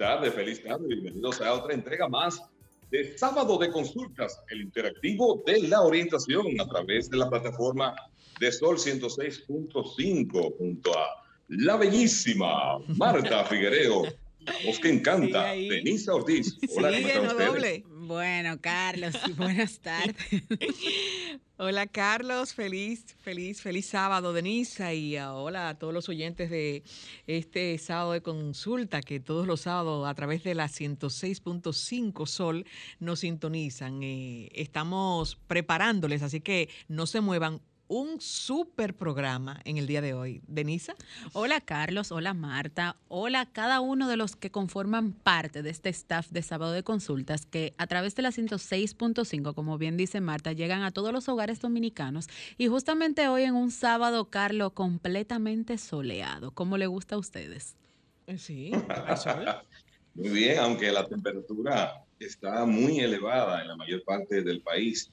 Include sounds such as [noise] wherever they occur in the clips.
Feliz tarde, feliz tarde. Bienvenidos a otra entrega más de Sábado de Consultas, el interactivo de la orientación a través de la plataforma de Sol 106.5 junto a la bellísima Marta [laughs] Figuereo. Vos que encanta, Denisa Ortiz. Hola, ¿cómo están Bueno, Carlos, [laughs] buenas tardes. Hola Carlos, feliz, feliz, feliz sábado, Denisa, y hola a todos los oyentes de este sábado de consulta, que todos los sábados a través de la 106.5 Sol nos sintonizan. Eh, estamos preparándoles, así que no se muevan un súper programa en el día de hoy. Denisa. Hola Carlos, hola Marta, hola cada uno de los que conforman parte de este staff de sábado de consultas que a través de la 106.5, como bien dice Marta, llegan a todos los hogares dominicanos y justamente hoy en un sábado, Carlos, completamente soleado. ¿Cómo le gusta a ustedes? Eh, sí, Muy bien, aunque la temperatura está muy elevada en la mayor parte del país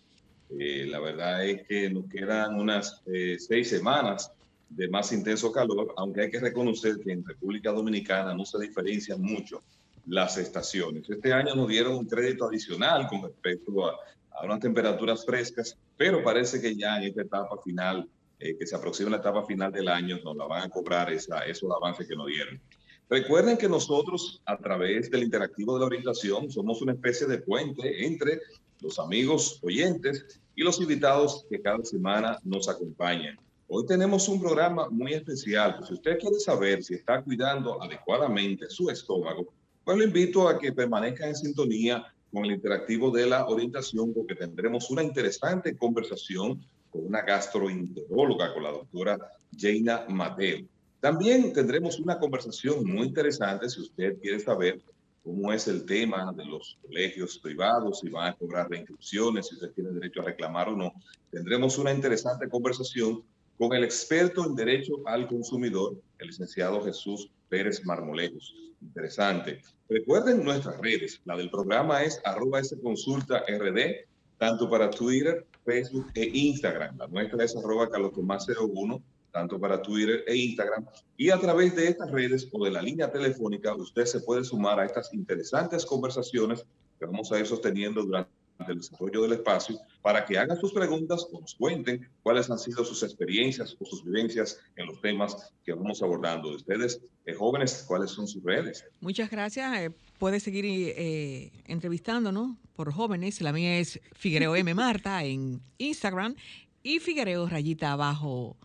eh, la verdad es que nos quedan unas eh, seis semanas de más intenso calor, aunque hay que reconocer que en República Dominicana no se diferencian mucho las estaciones. Este año nos dieron un crédito adicional con respecto a, unas temperaturas frescas, pero parece que ya en esta etapa final, eh, que se aproxima la etapa final del año, nos la van a cobrar esa, esos avances que nos dieron. Recuerden que nosotros, a través del interactivo de la orientación, somos una especie de puente entre los amigos oyentes y los invitados que cada semana nos acompañan. Hoy tenemos un programa muy especial. si usted quiere saber si está cuidando adecuadamente su estómago, pues lo invito a que permanezca en sintonía con el interactivo de la orientación porque tendremos una interesante conversación con una gastroenteróloga, con la doctora Jaina Mateo. También tendremos una conversación muy interesante si usted quiere saber cómo es el tema de los colegios privados, si van a cobrar reinscripciones, si usted tiene derecho a reclamar o no. Tendremos una interesante conversación con el experto en Derecho al Consumidor, el licenciado Jesús Pérez Marmolejos. Interesante. Recuerden nuestras redes. La del programa es arroba consulta rd, tanto para Twitter, Facebook e Instagram. La nuestra es arroba Tomás 01 tanto para Twitter e Instagram. Y a través de estas redes o de la línea telefónica, usted se puede sumar a estas interesantes conversaciones que vamos a ir sosteniendo durante el desarrollo del espacio para que hagan sus preguntas o nos cuenten cuáles han sido sus experiencias o sus vivencias en los temas que vamos abordando. Ustedes, eh, jóvenes, ¿cuáles son sus redes? Muchas gracias. Eh, puede seguir eh, entrevistándonos por jóvenes. La mía es Figuereo M. Marta en Instagram y Figuereo Rayita Abajo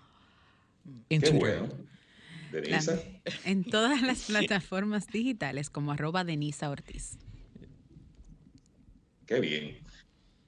en Qué en todas las plataformas digitales como arroba Denisa Ortiz. Qué bien.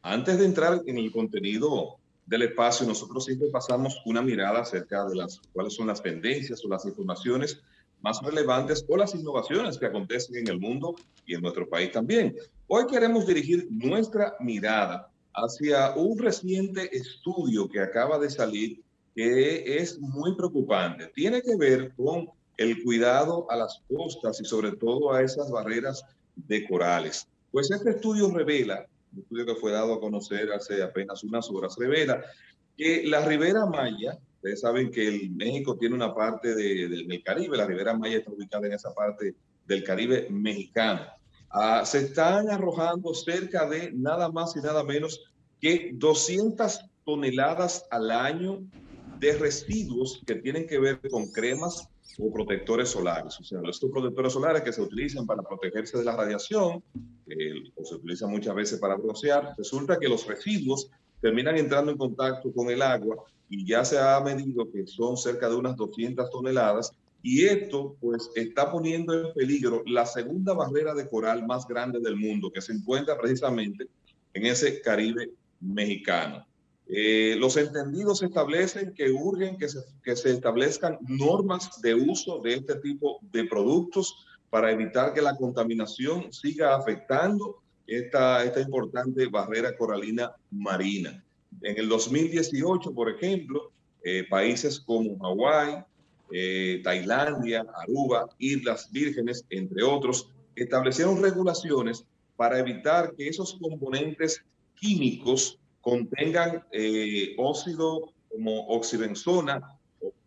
Antes de entrar en el contenido del espacio, nosotros siempre pasamos una mirada acerca de las cuáles son las tendencias o las informaciones más relevantes o las innovaciones que acontecen en el mundo y en nuestro país también. Hoy queremos dirigir nuestra mirada hacia un reciente estudio que acaba de salir que es muy preocupante. Tiene que ver con el cuidado a las costas y sobre todo a esas barreras de corales. Pues este estudio revela, un estudio que fue dado a conocer hace apenas unas horas, revela que la Ribera Maya, ustedes saben que el México tiene una parte del Caribe, la Ribera Maya está ubicada en esa parte del Caribe mexicano. Ah, se están arrojando cerca de nada más y nada menos que 200 toneladas al año de residuos que tienen que ver con cremas o protectores solares. O sea, estos protectores solares que se utilizan para protegerse de la radiación o se utilizan muchas veces para broncear, resulta que los residuos terminan entrando en contacto con el agua y ya se ha medido que son cerca de unas 200 toneladas y esto pues está poniendo en peligro la segunda barrera de coral más grande del mundo que se encuentra precisamente en ese Caribe mexicano. Eh, los entendidos establecen que urgen que se, establezcan normas de uso de este tipo de productos para evitar que la contaminación siga afectando esta, esta importante barrera coralina marina. En el 2018, por ejemplo, eh, países como Hawái, eh, Tailandia, Aruba, Islas Vírgenes, entre otros, establecieron regulaciones para evitar que esos componentes químicos contengan eh, óxido como oxibenzona,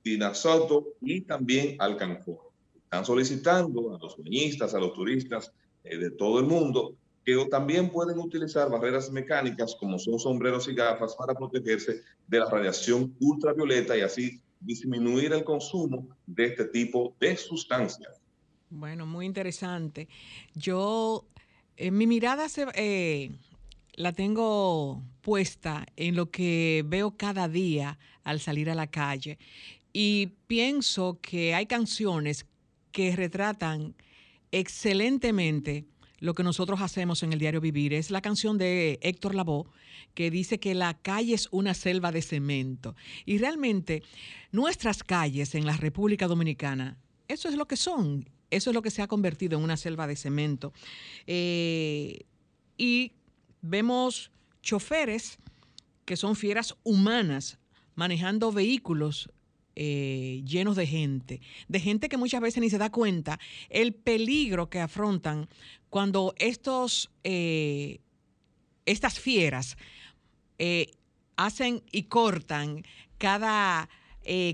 dinazoto y también alcanfor. Están solicitando a los bañistas, a los turistas de todo el mundo que también pueden utilizar barreras mecánicas como son sombreros y gafas para protegerse de la radiación ultravioleta y así disminuir el consumo de este tipo de sustancias. Bueno, muy interesante. Yo, en mi mirada se, eh, la tengo puesta en lo que veo cada día al salir a la calle y pienso que hay canciones que retratan excelentemente lo que nosotros hacemos en el diario vivir. Es la canción de Héctor Lavoe que dice que la calle es una selva de cemento. Y realmente nuestras calles en la República Dominicana, eso es lo que son. Eso es lo que se ha convertido en una selva de cemento. Eh, y vemos choferes que son fieras humanas manejando vehículos eh, llenos de gente, de gente que muchas veces ni se da cuenta el peligro que afrontan cuando estos, eh, estas fieras eh, hacen y cortan cada,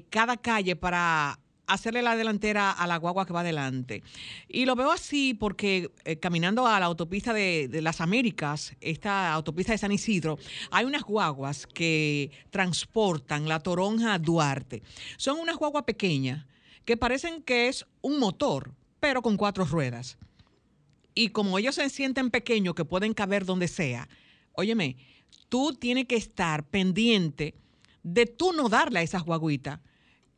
cada calle para hacerle la delantera a la guagua que va adelante. Y lo veo así porque eh, caminando a la autopista de, las Américas, esta autopista de San Isidro, hay unas guaguas que transportan la toronja a Duarte. Son unas guaguas pequeñas que parecen que es un motor, pero con cuatro ruedas. Y como ellos se sienten pequeños, que pueden caber donde sea, óyeme, tú tienes que estar pendiente de tú no darle a esas guaguitas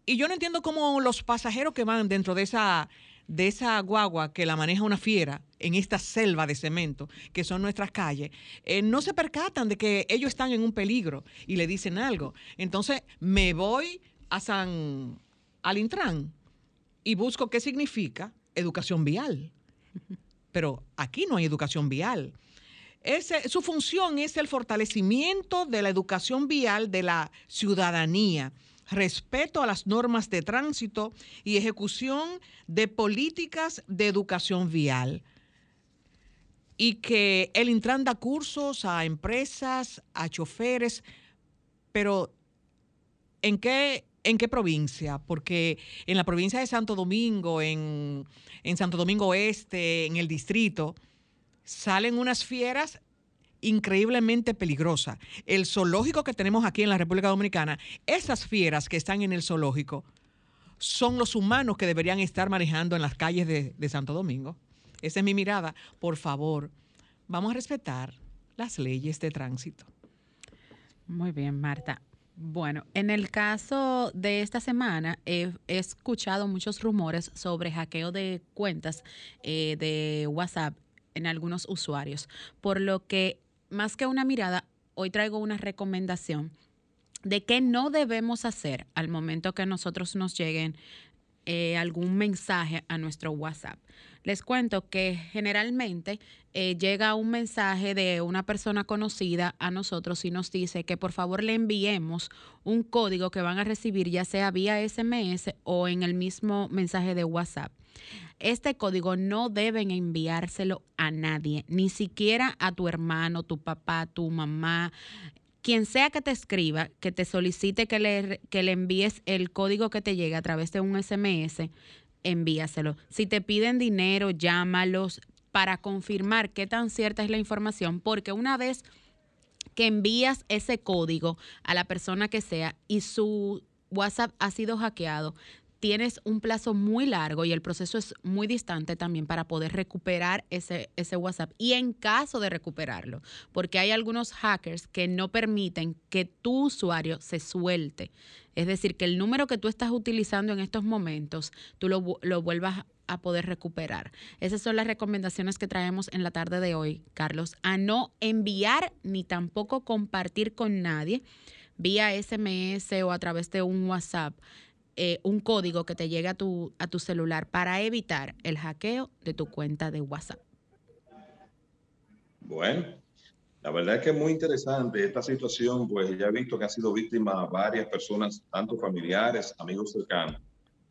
y yo no entiendo cómo los pasajeros que van dentro de esa, de esa guagua que la maneja una fiera en esta selva de cemento que son nuestras calles, eh, no se percatan de que ellos están en un peligro y le dicen algo. Entonces me voy a San al Intran y busco qué significa educación vial. Pero aquí no hay educación vial. su función es el fortalecimiento de la educación vial de la ciudadanía respeto a las normas de tránsito y ejecución de políticas de educación vial. Y que el Intran da cursos a empresas, a choferes, pero ¿en qué, en qué provincia? Porque en la provincia de Santo Domingo, en, en Santo Domingo Oeste, en el distrito, salen unas fieras increíblemente peligrosa. El zoológico que tenemos aquí en la República Dominicana, esas fieras que están en el zoológico, son los humanos que deberían estar manejando en las calles de, Santo Domingo. Esa es mi mirada. Por favor, vamos a respetar las leyes de tránsito. Muy bien, Marta. Bueno, en el caso de esta semana he, escuchado muchos rumores sobre hackeo de cuentas eh, de WhatsApp en algunos usuarios, por lo que más que una mirada, hoy traigo una recomendación de qué no debemos hacer al momento que nosotros nos lleguen eh, algún mensaje a nuestro WhatsApp. Les cuento que generalmente eh, llega un mensaje de una persona conocida a nosotros y nos dice que por favor le enviemos un código que van a recibir ya sea vía SMS o en el mismo mensaje de WhatsApp. Este código no deben enviárselo a nadie, ni siquiera a tu hermano, tu papá, tu mamá, quien sea que te escriba, que te solicite que le, que le envíes el código que te llegue a través de un SMS, envíaselo. Si te piden dinero, llámalos para confirmar qué tan cierta es la información, porque una vez que envías ese código a la persona que sea y su WhatsApp ha sido hackeado, tienes un plazo muy largo y el proceso es muy distante también para poder recuperar ese, ese WhatsApp. Y en caso de recuperarlo, porque hay algunos hackers que no permiten que tu usuario se suelte. Es decir, que el número que tú estás utilizando en estos momentos, tú lo, lo vuelvas a poder recuperar. Esas son las recomendaciones que traemos en la tarde de hoy, Carlos, a no enviar ni tampoco compartir con nadie vía SMS o a través de un WhatsApp eh, un código que te llegue a tu, a tu celular para evitar el hackeo de tu cuenta de WhatsApp. Bueno, la verdad es que es muy interesante esta situación, pues ya he visto que han sido víctimas varias personas, tanto familiares, amigos cercanos,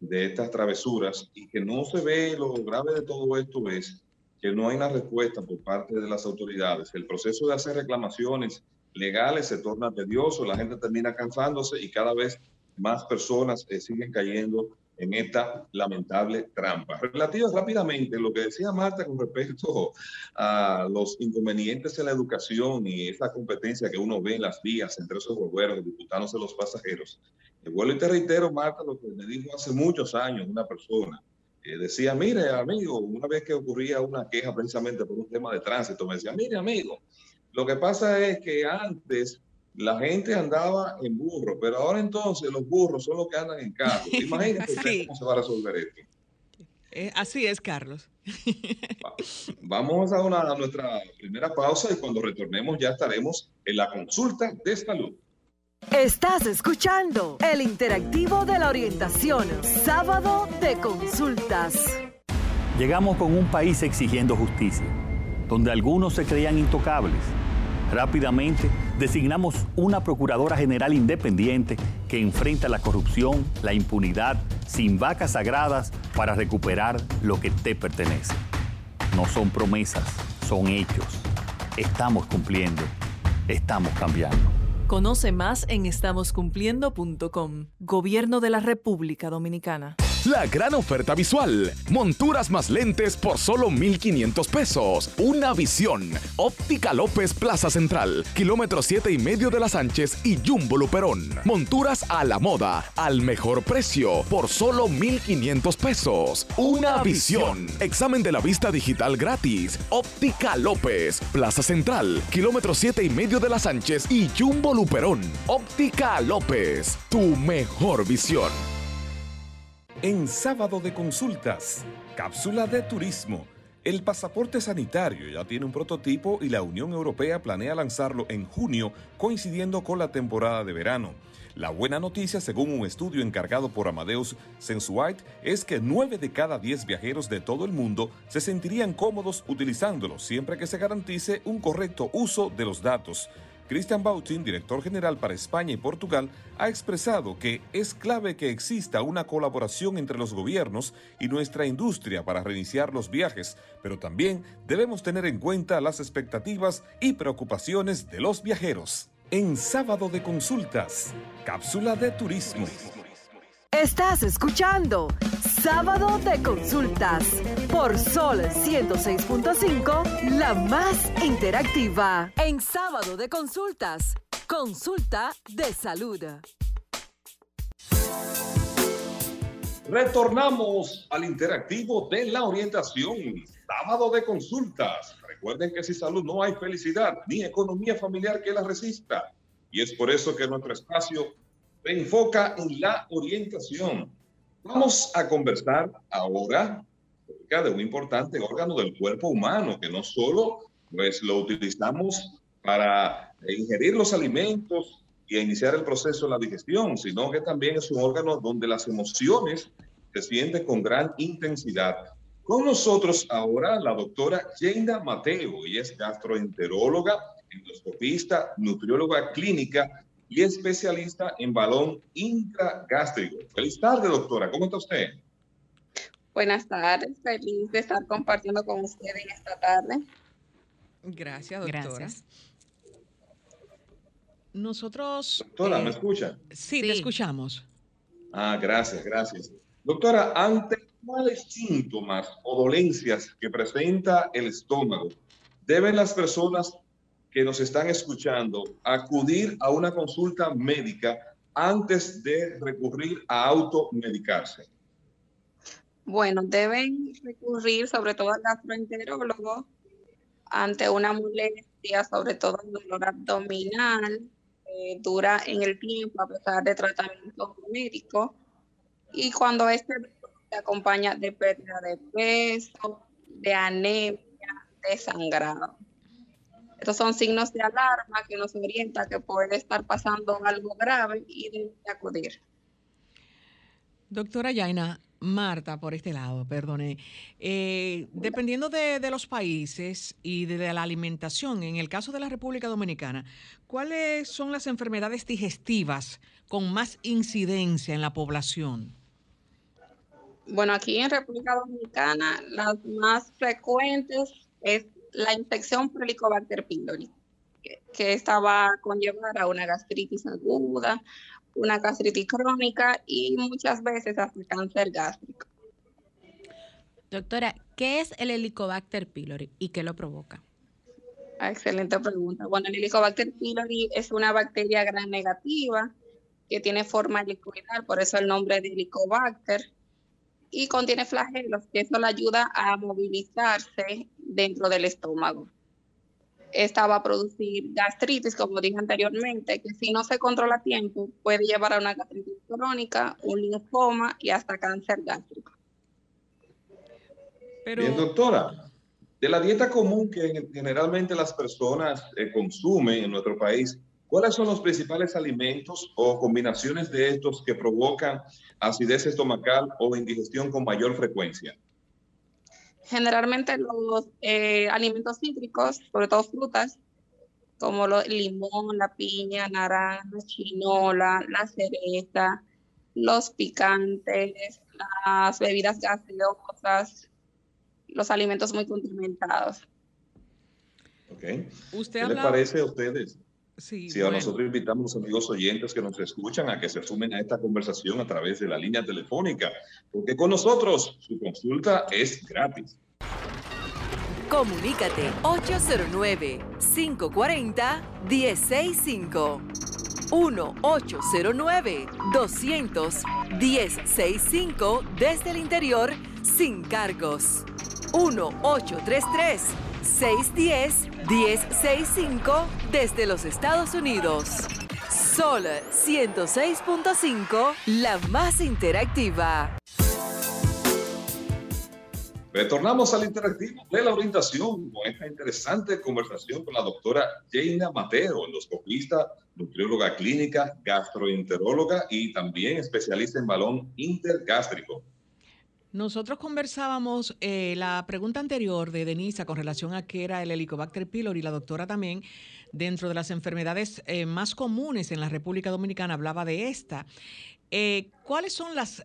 de estas travesuras y que no se ve lo grave de todo esto es que no hay una respuesta por parte de las autoridades. El proceso de hacer reclamaciones legales se torna tedioso, la gente termina cansándose y cada vez más personas eh, siguen cayendo en esta lamentable trampa. Relativo rápidamente, lo que decía Marta con respecto a los inconvenientes en la educación y esa competencia que uno ve en las vías entre esos gobiernos, disputándose los pasajeros. El vuelo y te reitero, Marta, lo que me dijo hace muchos años una persona. Eh, decía, mire, amigo, una vez que ocurría una queja precisamente por un tema de tránsito, me decía, mire, amigo, lo que pasa es que antes la gente andaba en burro, pero ahora entonces los burros son los que andan en carro. [laughs] Imagínate cómo se va a resolver esto. Eh, así es, Carlos. Vamos a, una, a nuestra primera pausa y cuando retornemos ya estaremos en la consulta de salud. Estás escuchando el interactivo de la orientación, sábado de consultas. Llegamos con un país exigiendo justicia, donde algunos se creían intocables Rápidamente designamos una Procuradora General independiente que enfrenta la corrupción, la impunidad, sin vacas sagradas para recuperar lo que te pertenece. No son promesas, son hechos. Estamos cumpliendo, estamos cambiando. Conoce más en estamoscumpliendo.com. Gobierno de la República Dominicana. La gran oferta visual. Monturas más lentes por solo 1,500 pesos. Una visión. Óptica López Plaza Central. Kilómetro 7 y medio de las Sánchez y Jumbo Luperón. Monturas a la moda. Al mejor precio. Por solo 1,500 pesos. Una visión. Examen de la vista digital gratis. Óptica López. Plaza Central. Kilómetro 7 y medio de las Sánchez y Jumbo Luperón. Óptica López. Tu mejor visión en sábado de consultas. Cápsula de turismo. El pasaporte sanitario ya tiene un prototipo y la Unión Europea planea lanzarlo en junio, coincidiendo con la temporada de verano. La buena noticia, según un estudio encargado por Amadeus Sensuite, es que 9 de cada 10 viajeros de todo el mundo se sentirían cómodos utilizándolo siempre que se garantice un correcto uso de los datos. Christian Bautin, director general para España y Portugal, ha expresado que es clave que exista una colaboración entre los gobiernos y nuestra industria para reiniciar los viajes, pero también debemos tener en cuenta las expectativas y preocupaciones de los viajeros. En sábado de consultas, cápsula de turismo. Estás escuchando Sábado de Consultas por Sol 106.5, la más interactiva. En Sábado de Consultas, consulta de salud. Retornamos al interactivo de la orientación. Sábado de Consultas. Recuerden que sin salud no hay felicidad ni economía familiar que la resista. Y es por eso que nuestro espacio enfoca en la orientación. Vamos a conversar ahora de un importante órgano del cuerpo humano que no solo pues, lo utilizamos para ingerir los alimentos y iniciar el proceso de la digestión, sino que también es un órgano donde las emociones se sienten con gran intensidad. Con nosotros ahora la doctora Jenda Mateo, y es gastroenteróloga, endoscopista, nutrióloga clínica y especialista en balón intragástrico. Feliz tarde, doctora. ¿Cómo está usted? Buenas tardes. Feliz de estar compartiendo con usted en esta tarde. Gracias, doctora. Nosotros... Doctora, ¿me eh, escucha? Sí, te escuchamos. Ah, gracias, gracias. Doctora, ante cuáles síntomas o dolencias que presenta el estómago deben las personas que nos están escuchando acudir a una consulta médica antes de recurrir a automedicarse? Bueno, deben recurrir sobre todo al gastroenterólogo ante una molestia, sobre todo el dolor abdominal, dura en el tiempo a pesar de tratamiento médico. Y cuando este se acompaña de pérdida de peso, de anemia, de sangrado. Estos son signos de alarma que nos orienta que puede estar pasando algo grave y debe acudir. Doctora Yaina, Marta, por este lado, perdone. Eh, dependiendo de, los países y de, la alimentación, en el caso de la República Dominicana, ¿cuáles son las enfermedades digestivas con más incidencia en la población? Bueno, aquí en República Dominicana las más frecuentes es la infección por Helicobacter pylori, que, que esta va a conllevar a una gastritis aguda, una gastritis crónica y muchas veces hasta cáncer gástrico. Doctora, ¿qué es el Helicobacter pylori y qué lo provoca? Ah, excelente pregunta. Bueno, el Helicobacter pylori es una bacteria gran negativa que tiene forma helicoidal, por eso el nombre de Helicobacter, y contiene flagelos, que eso le ayuda a movilizarse dentro del estómago esta va a producir gastritis, como dije anteriormente, que si no se controla a tiempo puede llevar a una gastritis crónica, un linfoma y hasta cáncer gástrico. Bien, doctora, de la dieta común que generalmente las personas eh, consumen en nuestro país, ¿cuáles son los principales alimentos o combinaciones de estos que provocan acidez estomacal o indigestión con mayor frecuencia? Generalmente los eh, alimentos cítricos, sobre todo frutas, como el limón, la piña, naranja, chinola, la cereza, los picantes, las bebidas gaseosas, los alimentos muy condimentados. Ok. ¿Qué les parece a ustedes? Sí, si a nosotros invitamos a los amigos oyentes que nos escuchan a que se sumen a esta conversación a través de la línea telefónica, porque con nosotros su consulta es gratis. Comunícate 809-540-1065. 1-809-200-1065 desde el interior sin cargos. 1-833 610-1065 desde los Estados Unidos. Sol 106.5, la más interactiva. Retornamos al interactivo de la orientación con esta interesante conversación con la doctora Jaina Mateo, endoscopista, nutrióloga clínica, gastroenteróloga y también especialista en balón intergástrico. Nosotros conversábamos eh, la pregunta anterior de Denisa con relación a qué era el Helicobacter pylori, la doctora también, dentro de las enfermedades eh, más comunes en la República Dominicana, hablaba de esta. Eh, ¿Cuáles son las,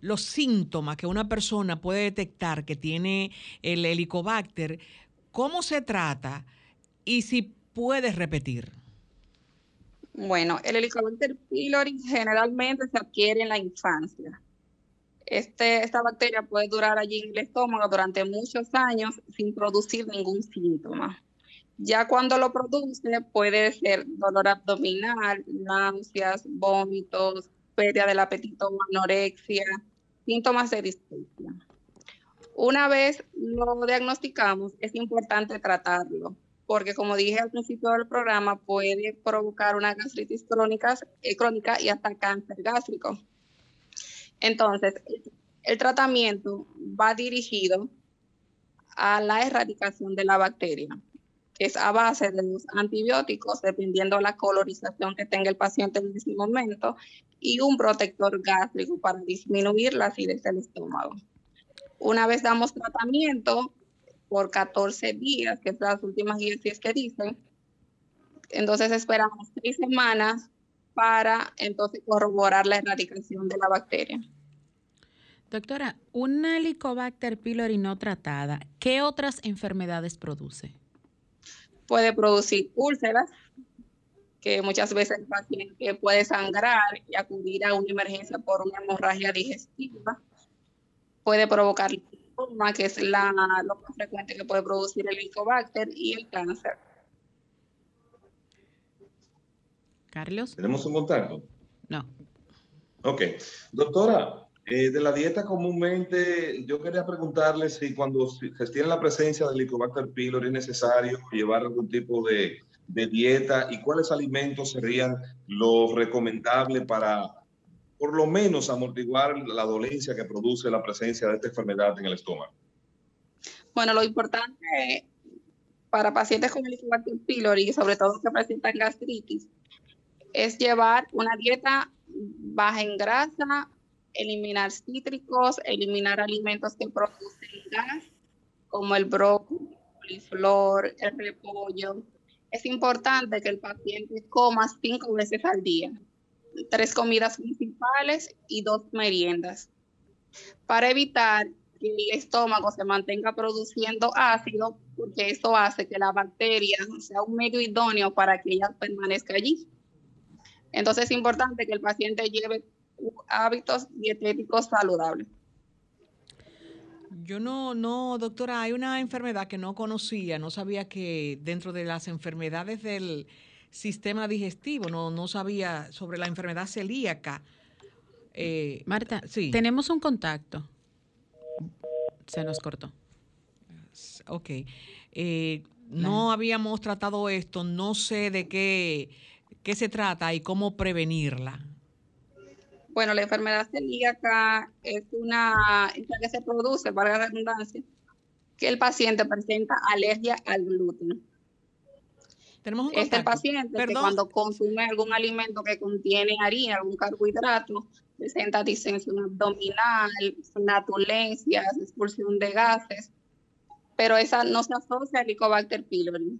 los síntomas que una persona puede detectar que tiene el Helicobacter? ¿Cómo se trata? Y si puedes repetir. Bueno, el Helicobacter pylori generalmente se adquiere en la infancia este, esta bacteria puede durar allí en el estómago durante muchos años sin producir ningún síntoma. Ya cuando lo produce puede ser dolor abdominal, náuseas, vómitos, pérdida del apetito, anorexia, síntomas de dispepsia. Una vez lo diagnosticamos, es importante tratarlo, porque como dije al principio del programa, puede provocar una gastritis eh, crónica y hasta cáncer gástrico. Entonces, el tratamiento va dirigido a la erradicación de la bacteria, que es a base de los antibióticos, dependiendo de la colorización que tenga el paciente en ese momento, y un protector gástrico para disminuir la acidez del estómago. Una vez damos tratamiento por 14 días, que es las últimas guías que dicen, entonces esperamos tres semanas para entonces corroborar la erradicación de la bacteria. Doctora, una Helicobacter pylori no tratada, ¿qué otras enfermedades produce? Puede producir úlceras, que muchas veces el paciente puede sangrar y acudir a una emergencia por una hemorragia digestiva. Puede provocar linfoma, que es la, lo más frecuente que puede producir el Helicobacter, y el cáncer. Carlos. ¿Tenemos un contacto? No. Ok. Doctora, eh, de la dieta comúnmente, yo quería preguntarle si cuando se tiene la presencia del Helicobacter pylori es necesario llevar algún tipo de, de dieta y cuáles alimentos serían los recomendables para por lo menos amortiguar la dolencia que produce la presencia de esta enfermedad en el estómago. Bueno, lo importante para pacientes con Helicobacter pylori, sobre todo que presentan gastritis, es llevar una dieta baja en grasa, eliminar cítricos, eliminar alimentos que producen gas, como el brócoli, el flor, el repollo. Es importante que el paciente coma cinco veces al día, tres comidas principales y dos meriendas, para evitar que el estómago se mantenga produciendo ácido, porque eso hace que la bacteria sea un medio idóneo para que ella permanezca allí. Entonces es importante que el paciente lleve hábitos dietéticos saludables. Yo no, no, doctora, hay una enfermedad que no conocía, no sabía que dentro de las enfermedades del sistema digestivo, no, no sabía sobre la enfermedad celíaca. Eh, Marta, sí. tenemos un contacto. Se nos cortó. Ok. Eh, no habíamos tratado esto, no sé de qué, qué se trata y cómo prevenirla. Bueno, la enfermedad celíaca es una que se produce, valga la redundancia, que el paciente presenta alergia al gluten. Tenemos un este paciente que cuando consume algún alimento que contiene harina, algún carbohidrato, presenta distensión abdominal, flatulencias, expulsión de gases, pero esa no se asocia al Helicobacter pylori.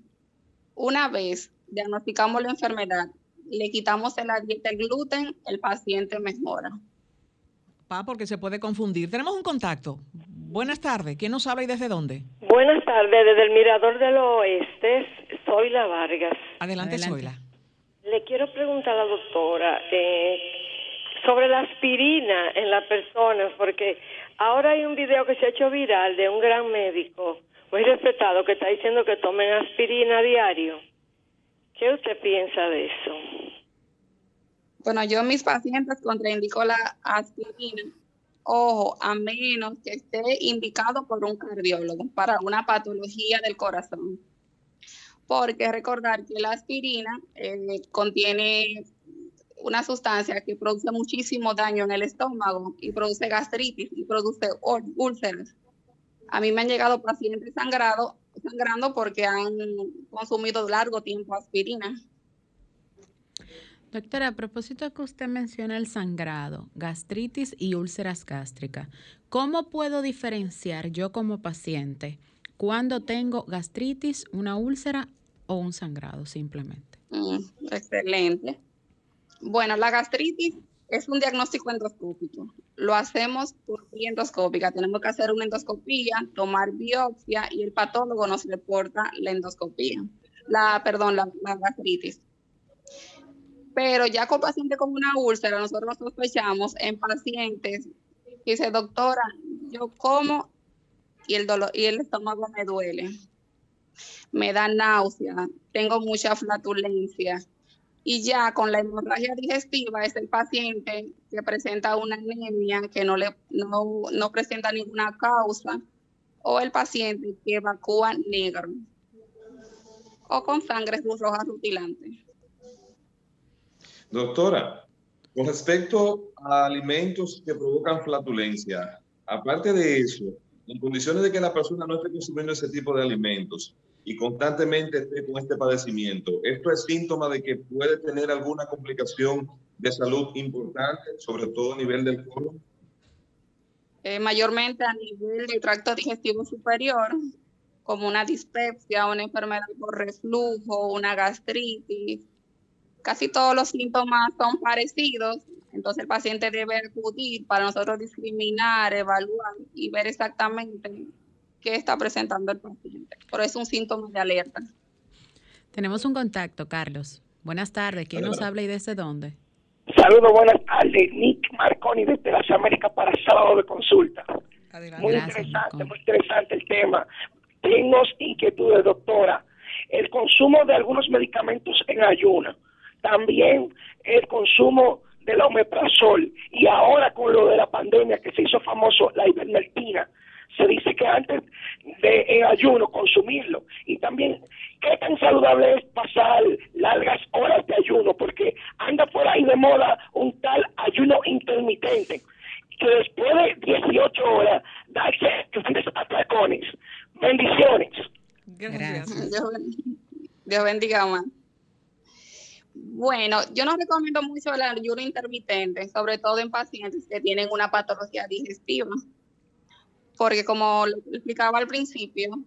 Una vez diagnosticamos la enfermedad le quitamos la dieta el gluten, el paciente mejora. Pa, porque se puede confundir. Tenemos un contacto. Buenas tardes. ¿Quién nos habla y desde dónde? Buenas tardes. Desde el Mirador del Oeste, soy la Vargas. Adelante, Soyla. Le quiero preguntar a la doctora eh, sobre la aspirina en las personas, porque ahora hay un video que se ha hecho viral de un gran médico muy respetado que está diciendo que tomen aspirina a diario. ¿Qué usted piensa de eso? Bueno, yo mis pacientes contraindico la aspirina, ojo, a menos que esté indicado por un cardiólogo para una patología del corazón. Porque recordar que la aspirina eh, contiene una sustancia que produce muchísimo daño en el estómago y produce gastritis y produce úlceras. A mí me han llegado pacientes sangrados sangrando porque han consumido largo tiempo aspirina. Doctora, a propósito que usted menciona el sangrado, gastritis y úlceras gástricas, ¿cómo puedo diferenciar yo como paciente cuando tengo gastritis, una úlcera o un sangrado simplemente? Mm, excelente. Bueno, la gastritis es un diagnóstico endoscópico. Lo hacemos por vía endoscópica. Tenemos que hacer una endoscopía, tomar biopsia y el patólogo nos reporta la endoscopía, la, perdón, la, gastritis. Pero ya con pacientes con una úlcera, nosotros sospechamos en pacientes que dice, doctora, yo como y el dolor y el estómago me duele, me da náusea, tengo mucha flatulencia, y ya con la hemorragia digestiva es el paciente que presenta una anemia que no, le, no, presenta ninguna causa o el paciente que evacúa negro o con sangre roja rutilante. Doctora, con respecto a alimentos que provocan flatulencia, aparte de eso, en condiciones de que la persona no esté consumiendo ese tipo de alimentos, y constantemente esté con este padecimiento, ¿esto es síntoma de que puede tener alguna complicación de salud importante, sobre todo a nivel del colon? Eh, mayormente a nivel del tracto digestivo superior, como una dispepsia, una enfermedad por reflujo, una gastritis. Casi todos los síntomas son parecidos, entonces el paciente debe acudir para nosotros discriminar, evaluar y ver exactamente qué está presentando el paciente. Pero es un síntoma de alerta. Tenemos un contacto, Carlos. Buenas tardes. ¿Quién nos habla y desde dónde? Saludos, buenas tardes. Nick Marconi desde las Américas para sábado de consulta. Muy interesante, muy interesante el tema. Tenemos inquietudes, doctora. El consumo de algunos medicamentos en ayuno. También el consumo del omeprazol. Y ahora con lo de la pandemia que se hizo famoso, la ivermectina se dice que antes de ayuno consumirlo. Y también, ¿qué tan saludable es pasar largas horas de ayuno? Porque anda por ahí de moda un tal ayuno intermitente, que después de 18 horas darse grandes atracones. Bendiciones. Gracias. Dios, bendiga, Bueno, yo no recomiendo mucho el ayuno intermitente, sobre todo en pacientes que tienen una patología digestiva, porque como lo explicaba al principio,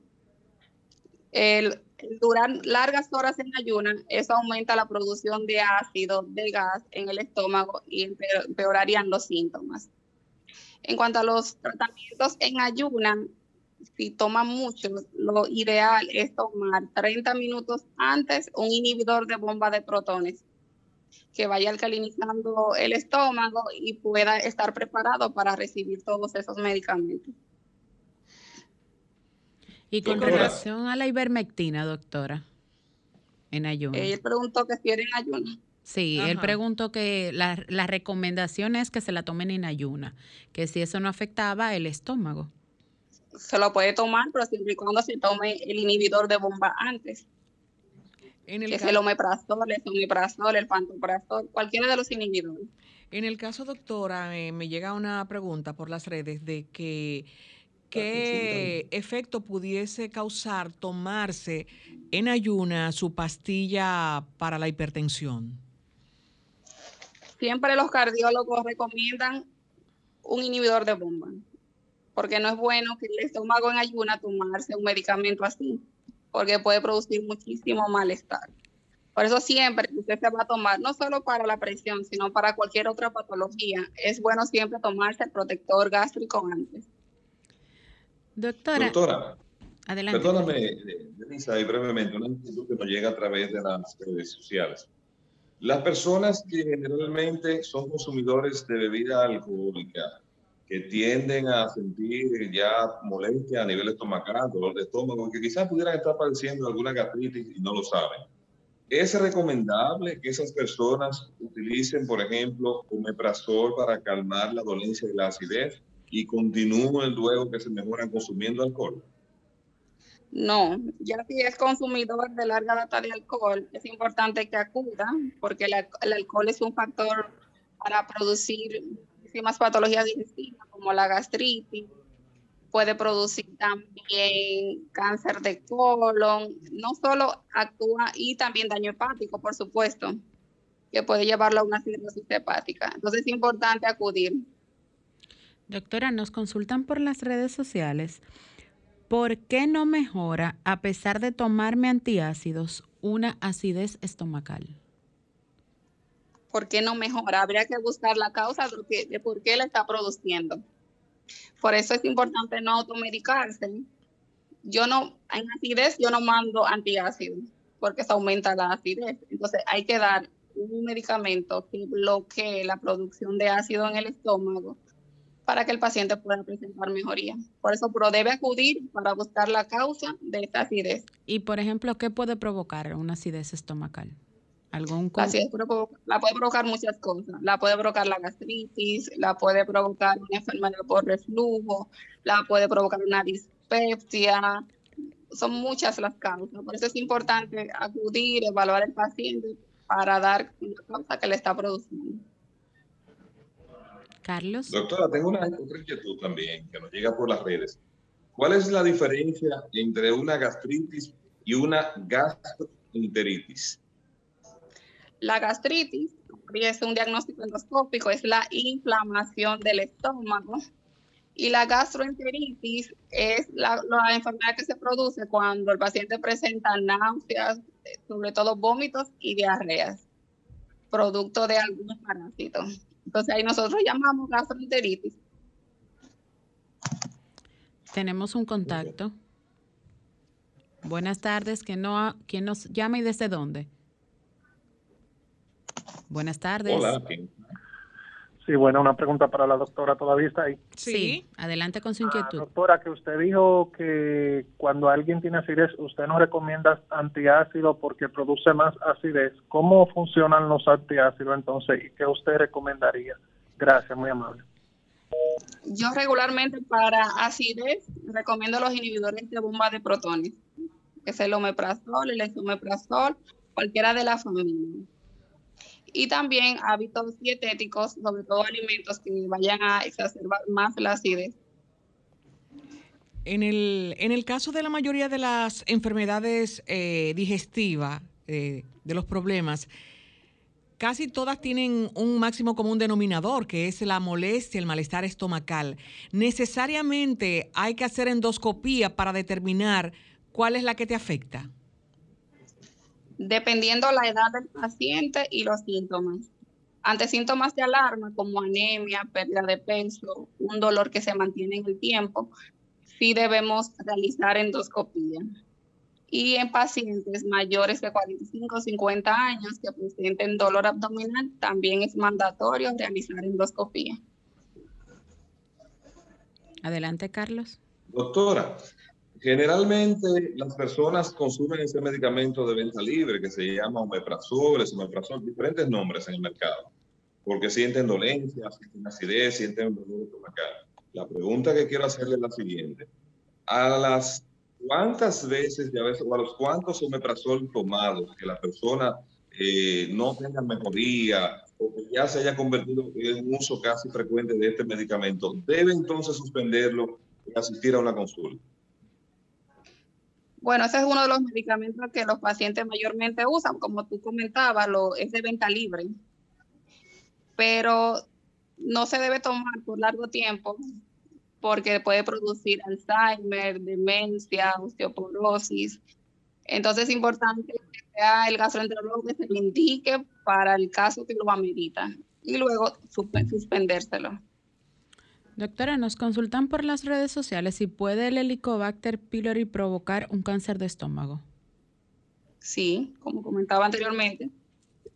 durar largas horas en ayuno, eso aumenta la producción de ácido, de gas en el estómago y empeorarían los síntomas. En cuanto a los tratamientos en ayuno, si toman mucho, lo ideal es tomar 30 minutos antes un inhibidor de bomba de protones que vaya alcalinizando el estómago y pueda estar preparado para recibir todos esos medicamentos. Y con relación a la ivermectina, doctora, en ayuno. Él preguntó que si era en ayuno. Sí, él preguntó que la, la recomendación es que se la tomen en ayuna, que si eso no afectaba el estómago se lo puede tomar, pero siempre y cuando se tome el inhibidor de bomba antes. En el que es el omeprazol, el omeprazol, el pantoprazol, cualquiera de los inhibidores. En el caso, doctora, eh, me llega una pregunta por las redes de que qué efecto pudiese causar tomarse en ayuna su pastilla para la hipertensión. Siempre los cardiólogos recomiendan un inhibidor de bomba porque no es bueno que el estómago en ayuna tomarse un medicamento así, porque puede producir muchísimo malestar. Por eso siempre que usted se va a tomar, no solo para la presión, sino para cualquier otra patología, es bueno siempre tomarse el protector gástrico antes. Doctora. Doctora. Adelante. Perdóname, Denisa, y brevemente, una inquietud que nos llega a través de las redes sociales. Las personas que generalmente son consumidores de bebida alcohólica, que tienden a sentir ya molestia a nivel estomacal, dolor de estómago, que quizás pudieran estar padeciendo alguna gastritis y no lo saben. ¿Es recomendable que esas personas utilicen, por ejemplo, omeprazol para calmar la dolencia y la acidez y continúen luego que se mejoran consumiendo alcohol? No, ya si es consumidor de larga data de alcohol, es importante que acuda porque el alcohol es un factor para producir más patologías digestivas como la gastritis, puede producir también cáncer de colon, no solo actúa y también daño hepático, por supuesto, que puede llevarlo a una cirrosis hepática. Entonces es importante acudir. Doctora, nos consultan por las redes sociales. ¿Por qué no mejora, a pesar de tomarme antiácidos, una acidez estomacal? ¿por qué no mejora? Habría que buscar la causa de, por qué la está produciendo. Por eso es importante no automedicarse. Yo no, en acidez, yo no mando antiácidos porque se aumenta la acidez. Entonces hay que dar un medicamento que bloquee la producción de ácido en el estómago para que el paciente pueda presentar mejoría. Por eso pero debe acudir para buscar la causa de esta acidez. Y por ejemplo, ¿qué puede provocar una acidez estomacal? ¿Algún la puede provocar muchas cosas. La puede provocar la gastritis, la puede provocar una enfermedad por reflujo, la puede provocar una dispepsia. Son muchas las causas. Por eso es importante acudir, evaluar al paciente para dar una causa que le está produciendo. Carlos. Doctora, tengo una otra inquietud también que nos llega por las redes. ¿Cuál es la diferencia entre una gastritis y una gastroenteritis? La gastritis, es un diagnóstico endoscópico, es la inflamación del estómago. Y la gastroenteritis es la, enfermedad que se produce cuando el paciente presenta náuseas, sobre todo vómitos y diarreas, producto de algunos parásitos. Entonces ahí nosotros llamamos gastroenteritis. Tenemos un contacto. Buenas tardes, ¿quién, no, ¿quién nos llama y desde dónde? Buenas tardes. Hola. Sí, bueno, una pregunta para la doctora, ¿todavía está ahí? Sí, adelante con su inquietud. doctora, que usted dijo que cuando alguien tiene acidez, usted no recomienda antiácido porque produce más acidez. ¿Cómo funcionan los antiácidos entonces y qué usted recomendaría? Gracias, muy amable. Yo regularmente para acidez recomiendo los inhibidores de bomba de protones, que es el omeprazol, el esomeprazol, cualquiera de la familia y también hábitos dietéticos, sobre todo alimentos que vayan a exacerbar más la acidez. En el, en el caso de la mayoría de las enfermedades eh, digestivas, eh, de los problemas, casi todas tienen un máximo común denominador, que es la molestia, el malestar estomacal. ¿Necesariamente hay que hacer endoscopía para determinar cuál es la que te afecta? Dependiendo la edad del paciente y los síntomas. Ante síntomas de alarma como anemia, pérdida de peso, un dolor que se mantiene en el tiempo, sí debemos realizar endoscopía y en pacientes mayores de 45 o 50 años que presenten dolor abdominal, también es mandatorio realizar endoscopía. Adelante, Carlos. Doctora, generalmente las personas consumen ese medicamento de venta libre que se llama omeprazol, omeprazol, diferentes nombres en el mercado, porque sienten dolencia, sienten acidez, sienten dolor estomacal. La pregunta que quiero hacerle es la siguiente. A las ¿Cuántas veces ya ves, o a los cuántos omeprazol tomados que la persona eh, no tenga mejoría o que ya se haya convertido en un uso casi frecuente de este medicamento, debe entonces suspenderlo y asistir a una consulta? Bueno, ese es uno de los medicamentos que los pacientes mayormente usan, como tú comentabas, lo, es de venta libre, pero no se debe tomar por largo tiempo porque puede producir Alzheimer, demencia, osteoporosis. Entonces es importante que sea el gastroenterólogo que se lo indique para el caso que lo amerita y luego suspendérselo. Doctora, nos consultan por las redes sociales si puede el Helicobacter pylori provocar un cáncer de estómago. Sí, como comentaba anteriormente,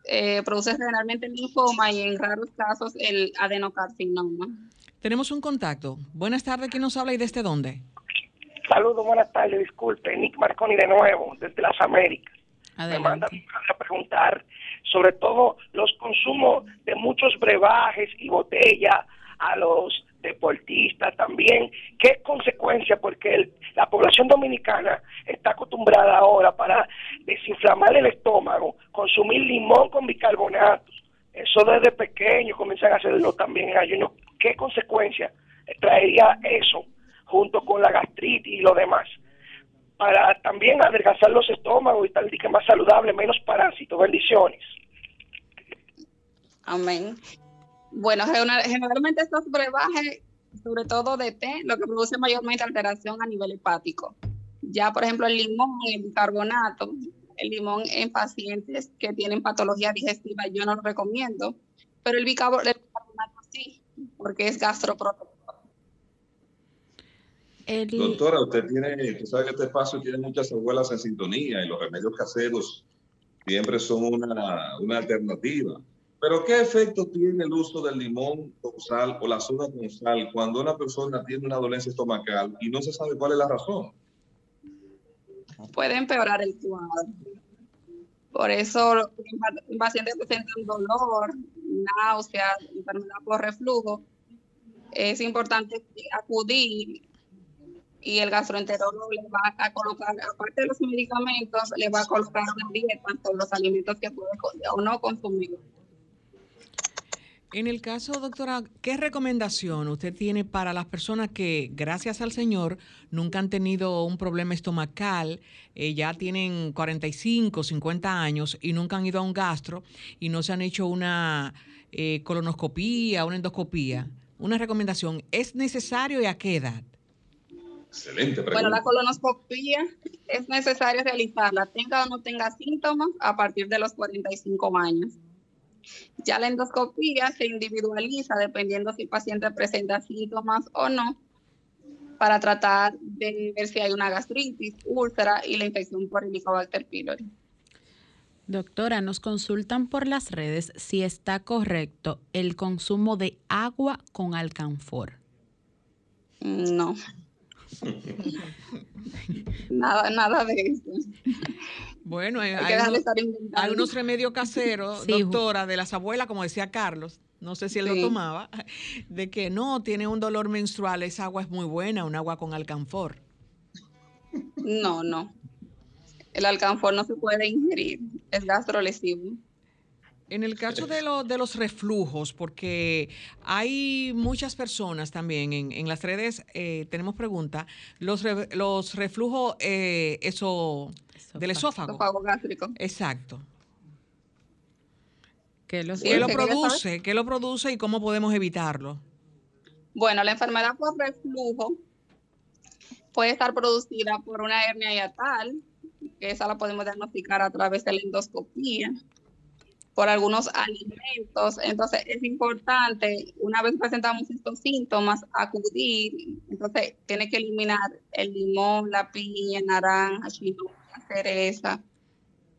eh, produce generalmente el linfoma y en raros casos el adenocarcinoma. Tenemos un contacto. Buenas tardes, ¿quién nos habla y desde dónde? Saludos, buenas tardes, disculpe. Nick Marconi de nuevo, desde las Américas. Me manda a preguntar sobre todo los consumos de muchos brebajes y botellas a los deportistas también. ¿Qué consecuencia? Porque la población dominicana está acostumbrada ahora para desinflamar el estómago, consumir limón con bicarbonato. Eso desde pequeño comienzan a hacerlo también en ayuno qué consecuencias traería eso junto con la gastritis y lo demás para también adelgazar los estómagos y tal que más saludable, menos parásitos. Bendiciones. Amén. Bueno, generalmente estos brebajes, sobre todo de té, lo que produce mayormente alteración a nivel hepático. Ya, por ejemplo, el limón, el bicarbonato, el limón en pacientes que tienen patología digestiva, yo no lo recomiendo, pero el bicarbonato sí, porque es gastroprotector. Doctora, usted tiene, usted sabe que este espacio tiene muchas abuelas en sintonía y los remedios caseros siempre son una, una alternativa. Pero ¿qué efecto tiene el uso del limón con sal o la soda con sal cuando una persona tiene una dolencia estomacal y no se sabe cuál es la razón? Puede empeorar el cuadro. Por eso, un paciente presenta dolor, náuseas, enfermedad por reflujo, es importante acudir y el gastroenterólogo le va a colocar, aparte de los medicamentos, le va a colocar una dieta con los alimentos que puede o no consumir. En el caso, doctora, ¿qué recomendación usted tiene para las personas que, gracias al Señor, nunca han tenido un problema estomacal, eh, ya tienen 45, 50 años y nunca han ido a un gastro y no se han hecho una eh, colonoscopía, una endoscopía? Una recomendación, ¿es necesario y a qué edad? Excelente pregunta. Bueno, la colonoscopía es necesario realizarla, tenga o no tenga síntomas, a partir de los 45 años ya la endoscopía se individualiza dependiendo si el paciente presenta síntomas o no para tratar de ver si hay una gastritis, úlcera y la infección por Helicobacter pylori. Doctora, nos consultan por las redes si está correcto el consumo de agua con alcanfor. No. Nada, nada de eso. Bueno, hay, unos, remedios caseros, doctora, de las abuelas, como decía Carlos, no sé si él lo tomaba, [laughs] de que no, tiene un dolor menstrual, esa agua es muy buena, un agua con alcanfor. No, no. El alcanfor no se puede ingerir, es gastrolesivo. En el caso de, de los reflujos, porque hay muchas personas también en, las redes, eh, tenemos preguntas, los, los reflujos, eh, eso, del esófago. Esófago gástrico. Exacto. ¿Qué lo, lo produce? ¿Qué lo produce y cómo podemos evitarlo? Bueno, la enfermedad por reflujo puede estar producida por una hernia hiatal, que esa la podemos diagnosticar a través de la endoscopía, por algunos alimentos. Entonces, es importante, una vez presentamos estos síntomas, acudir. Entonces, tiene que eliminar el limón, la piña, naranja, la cereza,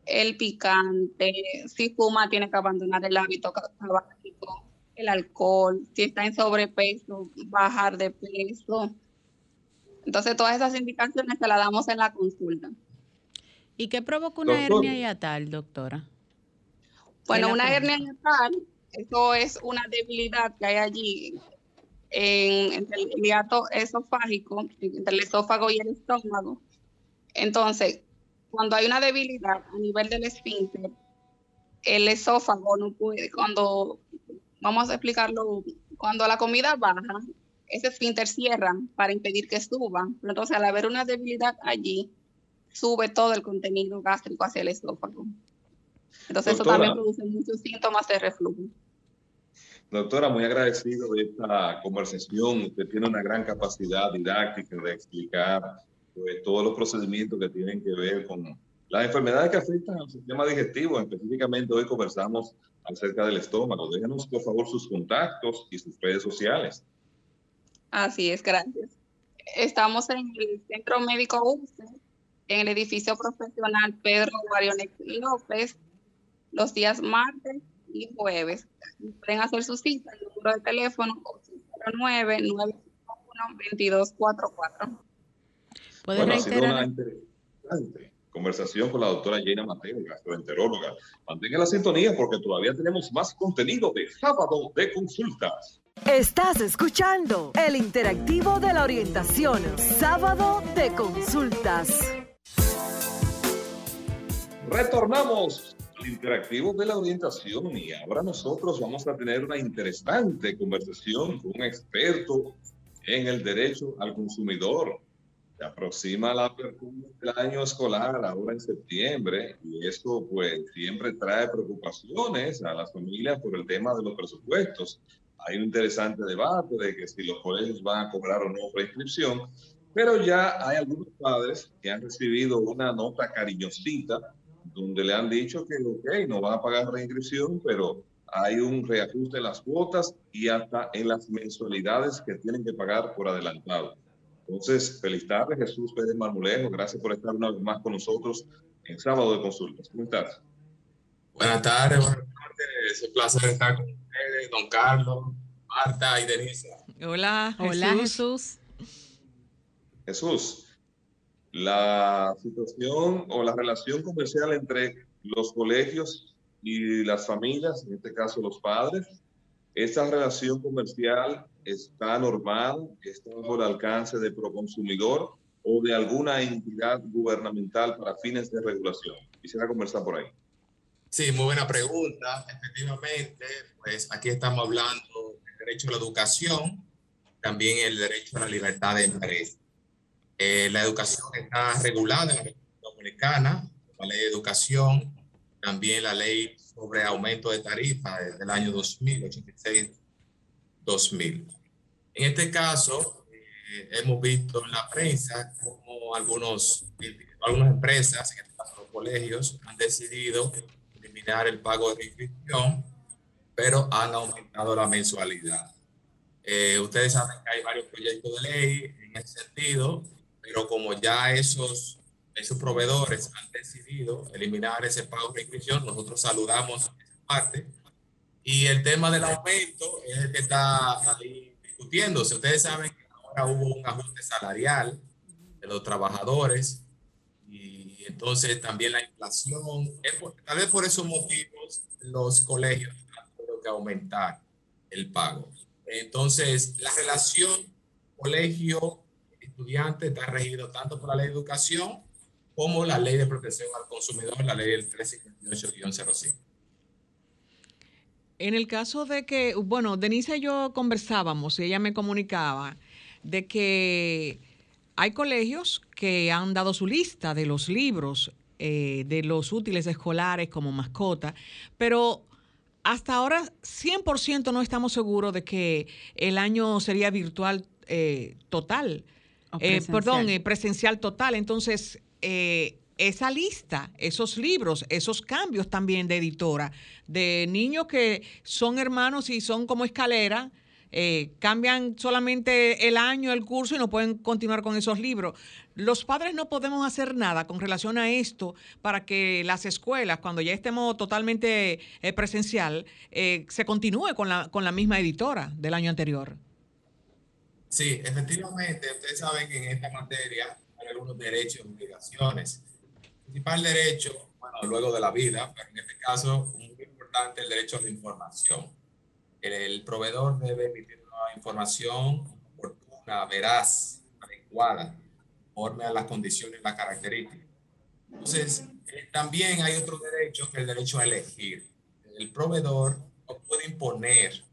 el picante, si fuma tiene que abandonar el hábito tabáquico, el alcohol, si está en sobrepeso, bajar de peso. Entonces todas esas indicaciones se las damos en la consulta. ¿Y qué provoca una hernia hiatal, doctora? Bueno, una hernia hiatal, eso es una debilidad que hay allí en, entre el hiato esofágico, entre el esófago y el estómago. Entonces, cuando hay una debilidad a nivel del esfínter, el esófago no puede, cuando, vamos a explicarlo, cuando la comida baja, ese esfínter cierra para impedir que suba. Entonces, al haber una debilidad allí, sube todo el contenido gástrico hacia el esófago. Entonces, eso también produce muchos síntomas de reflujo. Doctora, muy agradecido de esta conversación. Usted tiene una gran capacidad didáctica de explicar pues, todos los procedimientos que tienen que ver con las enfermedades que afectan al sistema digestivo. Específicamente hoy conversamos acerca del estómago. Déjenos por favor sus contactos y sus redes sociales. Así es, gracias. Estamos en el Centro Médico UCE, en el edificio profesional Pedro Guarionex López, los días martes y jueves. Pueden hacer su cita, el número de teléfono 809 951 2244 bueno, ha sido una interesante conversación con la doctora Jena Mateo, gastroenteróloga. Mantenga la sintonía porque todavía tenemos más contenido de sábado de consultas. Estás escuchando el interactivo de la orientación, sábado de consultas. Retornamos interactivo de la orientación y ahora nosotros vamos a tener una interesante conversación con un experto en el derecho al consumidor, se aproxima la apertura del año escolar ahora en septiembre y esto pues siempre trae preocupaciones a las familias por el tema de los presupuestos. Hay un interesante debate de que si los colegios van a cobrar o no prescripción, pero ya hay algunos padres que han recibido una nota cariñosita donde le han dicho que, ok, no van a pagar reinscripción, pero hay un reajuste en las cuotas y hasta en las mensualidades que tienen que pagar por adelantado. Entonces, feliz tarde, Jesús Pérez Marmolejo. Gracias por estar una vez más con nosotros en Sábado de Consultas. ¿Cómo estás? Buenas tardes, buenas tardes. Es un placer estar con ustedes, don Carlos, Marta y Denise. Hola, Hola Jesús. Jesús, la situación o la relación comercial entre los colegios y las familias, en este caso los padres, esa relación comercial está normal, está bajo el alcance de Proconsumidor o de alguna entidad gubernamental para fines de regulación. Quisiera conversar por ahí. Sí, muy buena pregunta. Efectivamente, pues aquí estamos hablando del derecho a la educación, también el derecho a la libertad de empresa. Eh, la educación está regulada en la República Dominicana, la ley de educación, también la ley sobre aumento de tarifa desde el año 2086 2000. En este caso, eh, hemos visto en la prensa como algunos, algunas empresas, en este caso los colegios, han decidido eliminar el pago de inscripción, pero han aumentado la mensualidad. Eh, ustedes saben que hay varios proyectos de ley en ese sentido, pero como ya esos, esos proveedores han decidido eliminar ese pago de inscripción, nosotros saludamos esa parte y el tema del aumento es el que está ahí discutiéndose. Ustedes saben que ahora hubo un ajuste salarial de los trabajadores y entonces también la inflación. tal vez por esos motivos los colegios han tenido que aumentar el pago. Entonces, la relación colegio-estudiante está regido tanto por la ley de educación como la ley de protección al consumidor, la ley del 358-05. En el caso de que, bueno, Denise y yo conversábamos y ella me comunicaba de que hay colegios que han dado su lista de los libros, eh, de los útiles escolares como mascota, pero hasta ahora 100% no estamos seguros de que el año sería virtual eh, total. Eh, perdón, eh, presencial total. Entonces, esa lista, esos libros, esos cambios también de editora, de niños que son hermanos y son como escalera, eh, cambian solamente el año, el curso y no pueden continuar con esos libros. Los padres no podemos hacer nada con relación a esto para que las escuelas, cuando ya estemos totalmente eh, presencial, eh, se continúe con la, con la misma editora del año anterior. Sí, efectivamente, ustedes saben que en esta materia hay algunos derechos y obligaciones. El principal derecho, bueno, luego de la vida, pero en este caso, muy importante, el derecho a la información el proveedor debe emitir una información oportuna, veraz, adecuada, conforme a las condiciones y las características. Entonces, eh, también hay otro derecho que es el derecho a elegir. El proveedor no puede imponer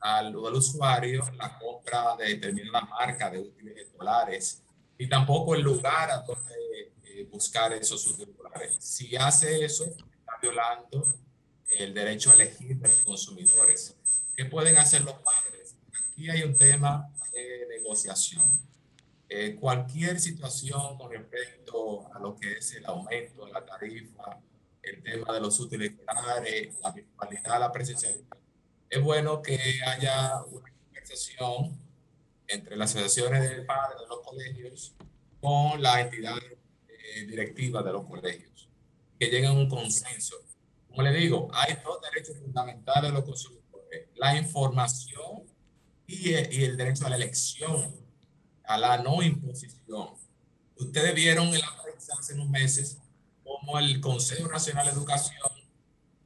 al, al usuario la compra de determinada marca de útiles escolares y tampoco el lugar a donde eh, buscar esos útiles escolares. Si hace eso, está violando el derecho a elegir de los consumidores. ¿Qué pueden hacer los padres? Aquí hay un tema de negociación. Eh, cualquier situación con respecto a lo que es el aumento de la tarifa, el tema de los útiles escolares, la virtualidad, la presencialidad, es bueno que haya una conversación entre las asociaciones de padres de los colegios con la entidad eh, directiva de los colegios, que lleguen a un consenso. Como le digo, hay dos derechos fundamentales de los consumidores la información y, y el derecho a la elección, a la no imposición. Ustedes vieron en la prensa hace unos meses cómo el Consejo Nacional de Educación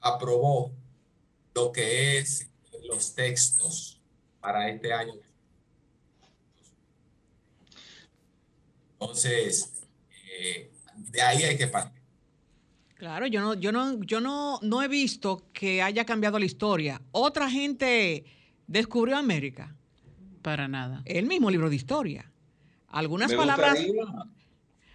aprobó lo que es los textos para este año. Entonces, eh, de ahí hay que partir. Claro, yo no, yo no, yo no, no he visto que haya cambiado la historia. Otra gente descubrió América. Para nada. El mismo libro de historia. Algunas palabras.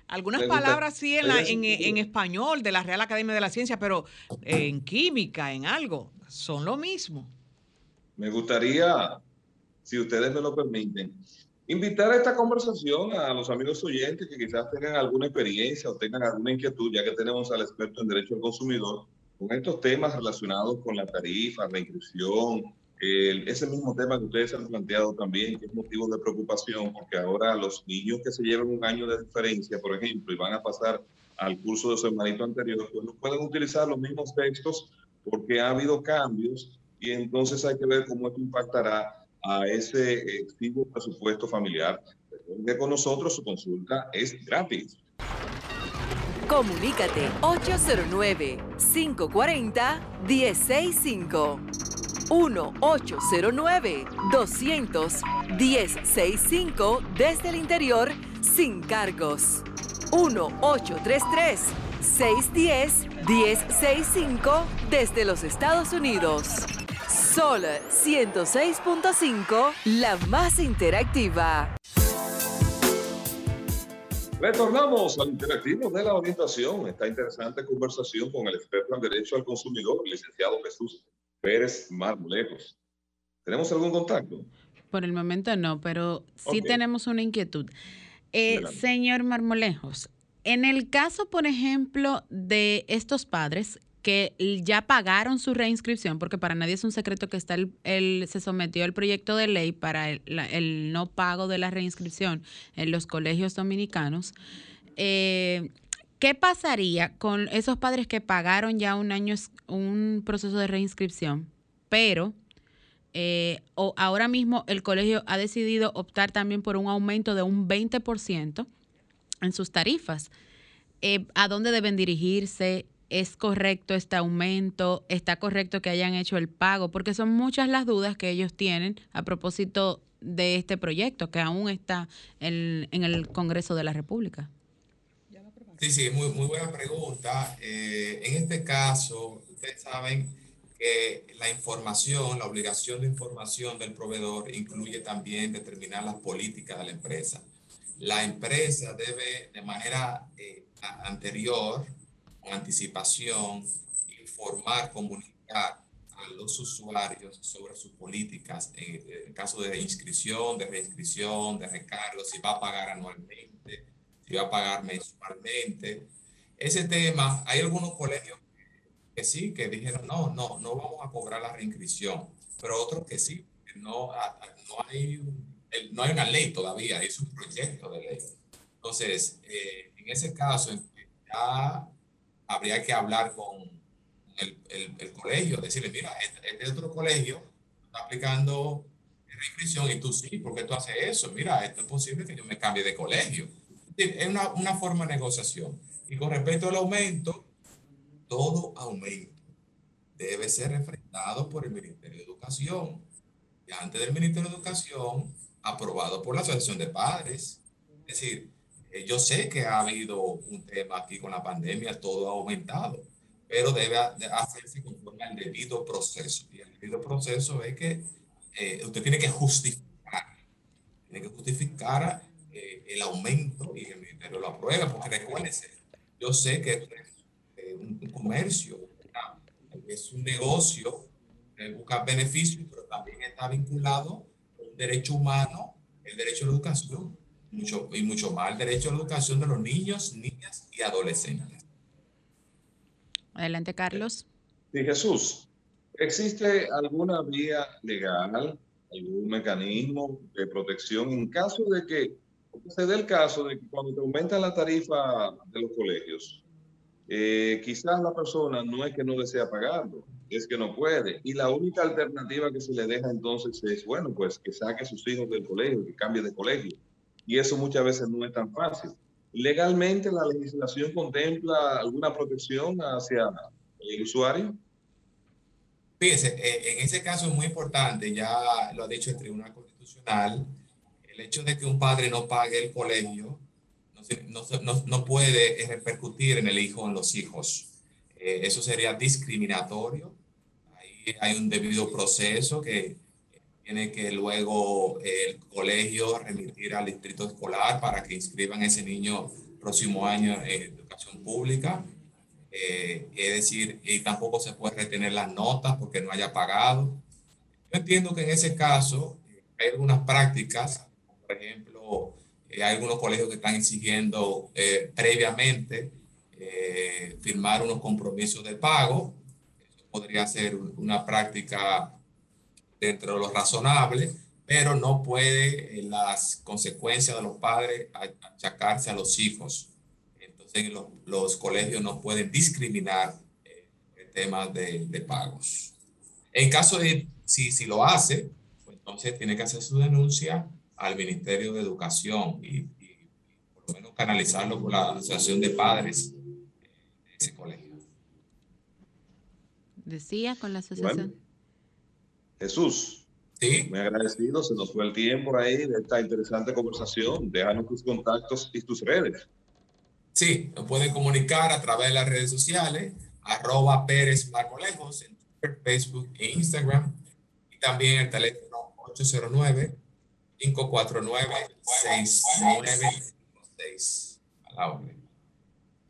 Algunas palabras sí en, en, español de la Real Academia de la Ciencia, pero en química, en algo, son lo mismo. Me gustaría, si ustedes me lo permiten, invitar a esta conversación a los amigos oyentes que quizás tengan alguna experiencia o tengan alguna inquietud, ya que tenemos al experto en derecho al consumidor, con estos temas relacionados con la tarifa, la inscripción, ese mismo tema que ustedes han planteado también, que es motivo de preocupación, porque ahora los niños que se llevan un año de diferencia, por ejemplo, y van a pasar al curso de su hermanito anterior, pues no pueden utilizar los mismos textos porque ha habido cambios y entonces hay que ver cómo esto impactará a ese exiguo presupuesto familiar. Recuerde con nosotros, su consulta es gratis. Comunícate 809-540-1065. 1-809-200-1065 desde el interior sin cargos. 1-833-610-1065 desde los Estados Unidos. Sol 106.5, la más interactiva. Retornamos al interactivo de la orientación. Esta interesante conversación con el experto en Derecho al Consumidor, licenciado Jesús Pérez Marmolejos. ¿Tenemos algún contacto? Por el momento no, pero sí tenemos una inquietud. Eh, señor Marmolejos, en el caso, por ejemplo, de estos padres que ya pagaron su reinscripción, porque para nadie es un secreto que está el, se sometió el proyecto de ley para el, no pago de la reinscripción en los colegios dominicanos. Eh, ¿Qué pasaría con esos padres que pagaron ya un año un proceso de reinscripción, pero eh, o ahora mismo el colegio ha decidido optar también por un aumento de un 20% en sus tarifas? Eh, ¿A dónde deben dirigirse? Es correcto este aumento, está correcto que hayan hecho el pago, porque son muchas las dudas que ellos tienen a propósito de este proyecto que aún está en, el Congreso de la República. Sí, sí, muy, muy buena pregunta. Eh, en este caso, ustedes saben que la información, la obligación de información del proveedor incluye también determinar las políticas de la empresa. La empresa debe de manera eh, anterior anticipación, informar, comunicar a los usuarios sobre sus políticas en, caso de inscripción, de reinscripción, de recargo, si va a pagar anualmente, si va a pagar mensualmente. Ese tema, hay algunos colegios que sí, que dijeron, no, no, no vamos a cobrar la reinscripción, pero otros que sí, no, no, hay, no hay una ley todavía, es un proyecto de ley. Entonces, eh, en ese caso, ya habría que hablar con el, el, colegio, decirle, mira, este, este, otro colegio está aplicando reinscripción y tú sí, ¿por qué tú haces eso? Mira, esto es posible que yo me cambie de colegio. Es una, una forma de negociación. Y con respecto al aumento, todo aumento debe ser enfrentado por el Ministerio de Educación. Y antes del Ministerio de Educación, aprobado por la Asociación de Padres. Es decir, yo sé que ha habido un tema aquí con la pandemia, todo ha aumentado, pero debe hacerse conforme al debido proceso. Y el debido proceso es que eh, usted tiene que justificar, tiene que justificar eh, el aumento y el ministerio lo aprueba, porque recuérdense, yo sé que es un, comercio, es un negocio, busca beneficios, pero también está vinculado con un derecho humano, el derecho a la educación mucho, y mucho más el derecho a la educación de los niños, niñas y adolescentes. Adelante, Carlos. Sí, Jesús, ¿existe alguna vía legal, algún mecanismo de protección en caso de que se dé el caso de que cuando te aumenta la tarifa de los colegios, eh, quizás la persona no es que no desea pagarlo, es que no puede. Y la única alternativa que se le deja entonces es, bueno, pues que saque a sus hijos del colegio, que cambie de colegio y eso muchas veces no es tan fácil. ¿Legalmente la legislación contempla alguna protección hacia el usuario? Fíjese, eh, en ese caso es muy importante, ya lo ha dicho el Tribunal Constitucional, el hecho de que un padre no pague el colegio no, no, no puede repercutir en el hijo, en los hijos. Eh, eso sería discriminatorio. Ahí hay un debido proceso que tiene que luego el colegio remitir al distrito escolar para que inscriban ese niño próximo año en educación pública. Eh, es decir, y tampoco se puede retener las notas porque no haya pagado. Yo entiendo que en ese caso hay algunas prácticas, por ejemplo, eh, hay algunos colegios que están exigiendo eh, previamente firmar unos compromisos de pago. Eso podría ser una práctica dentro de lo razonable, pero no puede las consecuencias de los padres achacarse a los hijos. Entonces los, los colegios no pueden discriminar eh, el tema de, de, pagos. En caso de, si, si lo hace, pues entonces tiene que hacer su denuncia al Ministerio de Educación y, por lo menos canalizarlo con la Asociación de Padres de ese colegio. Decía con la asociación. Jesús. Sí. Muy agradecido, se nos fue el tiempo ahí de esta interesante conversación. Déjanos tus contactos y tus redes. Sí, nos pueden comunicar a través de las redes sociales, arroba Pérez Marmolejos en Twitter, Facebook e Instagram. Y también el teléfono 809-549-6956. A la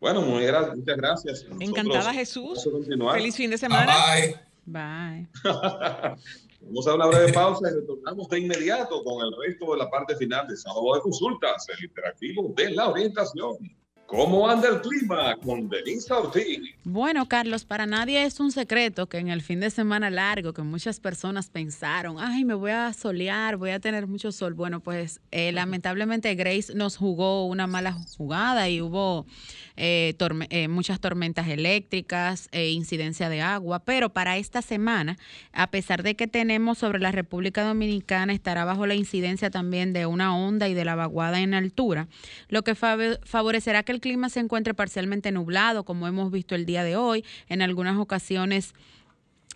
Bueno, muchas gracias. Encantada Jesús. Feliz fin de semana. Bye. Bye. [laughs] Vamos a una breve pausa y retornamos de inmediato con el resto de la parte final de Sábado de Consultas, el interactivo de la orientación. ¿Cómo anda el clima con Denise Ortiz? Bueno, Carlos, para nadie es un secreto que en el fin de semana largo, que muchas personas pensaron, ay, me voy a solear, voy a tener mucho sol. Bueno, pues eh, lamentablemente Grace nos jugó una mala jugada y hubo eh, eh, muchas tormentas eléctricas, e incidencia de agua, pero para esta semana, a pesar de que tenemos sobre la República Dominicana, estará bajo la incidencia también de una onda y de la vaguada en altura, lo que favorecerá que el clima se encuentre parcialmente nublado, como hemos visto el día de hoy, en algunas ocasiones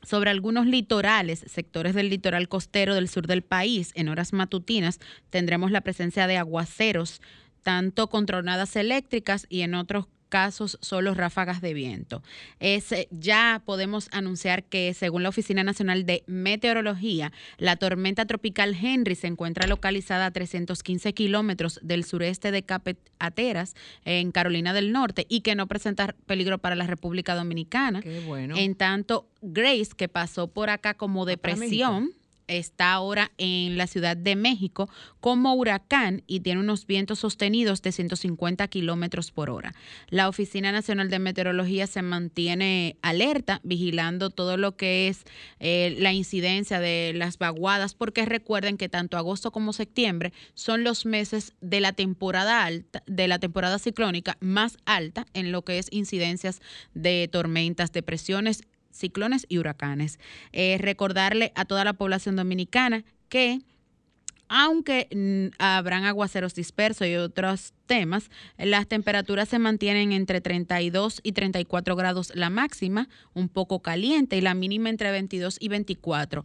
sobre algunos litorales, sectores del litoral costero del sur del país, en horas matutinas tendremos la presencia de aguaceros tanto con tronadas eléctricas y en otros casos solo ráfagas de viento. Es, eh, ya podemos anunciar que según la Oficina Nacional de Meteorología, la tormenta tropical Henry se encuentra localizada a 315 kilómetros del sureste de Cape Ateras, en Carolina del Norte, y que no presenta peligro para la República Dominicana. Qué bueno. En tanto, Grace, que pasó por acá como depresión, está ahora en la Ciudad de México como huracán y tiene unos vientos sostenidos de 150 kilómetros por hora. La Oficina Nacional de Meteorología se mantiene alerta, vigilando todo lo que es eh, la incidencia de las vaguadas, porque recuerden que tanto agosto como septiembre son los meses de la temporada alta, de la temporada ciclónica más alta en lo que es incidencias de tormentas, depresiones ciclones y huracanes. Eh, recordarle a toda la población dominicana que aunque mm, habrán aguaceros dispersos y otros temas, las temperaturas se mantienen entre 32 y 34 grados la máxima, un poco caliente, y la mínima entre 22 y 24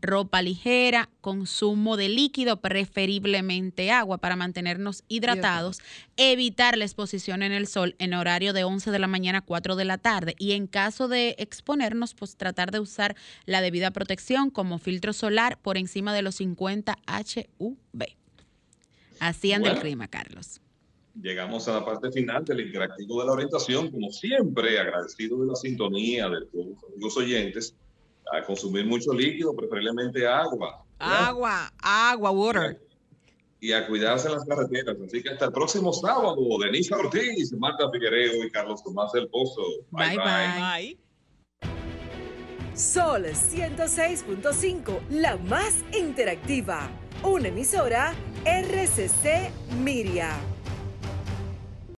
ropa ligera, consumo de líquido, preferiblemente agua para mantenernos hidratados, evitar la exposición en el sol en horario de 11 de la mañana a 4 de la tarde y en caso de exponernos, pues tratar de usar la debida protección como filtro solar por encima de los 50 HUV. Así anda el clima, Carlos. Llegamos a la parte final del interactivo de la orientación, como siempre, agradecido de la sintonía de todos los oyentes a consumir mucho líquido, preferiblemente agua. Agua, agua, water. Y a cuidarse en las carreteras. Así que hasta el próximo sábado, Denise Ortiz, Marta Figuereo y Carlos Tomás del Pozo. Bye, bye. bye. Sol 106.5, la más interactiva. Una emisora RCC Miria.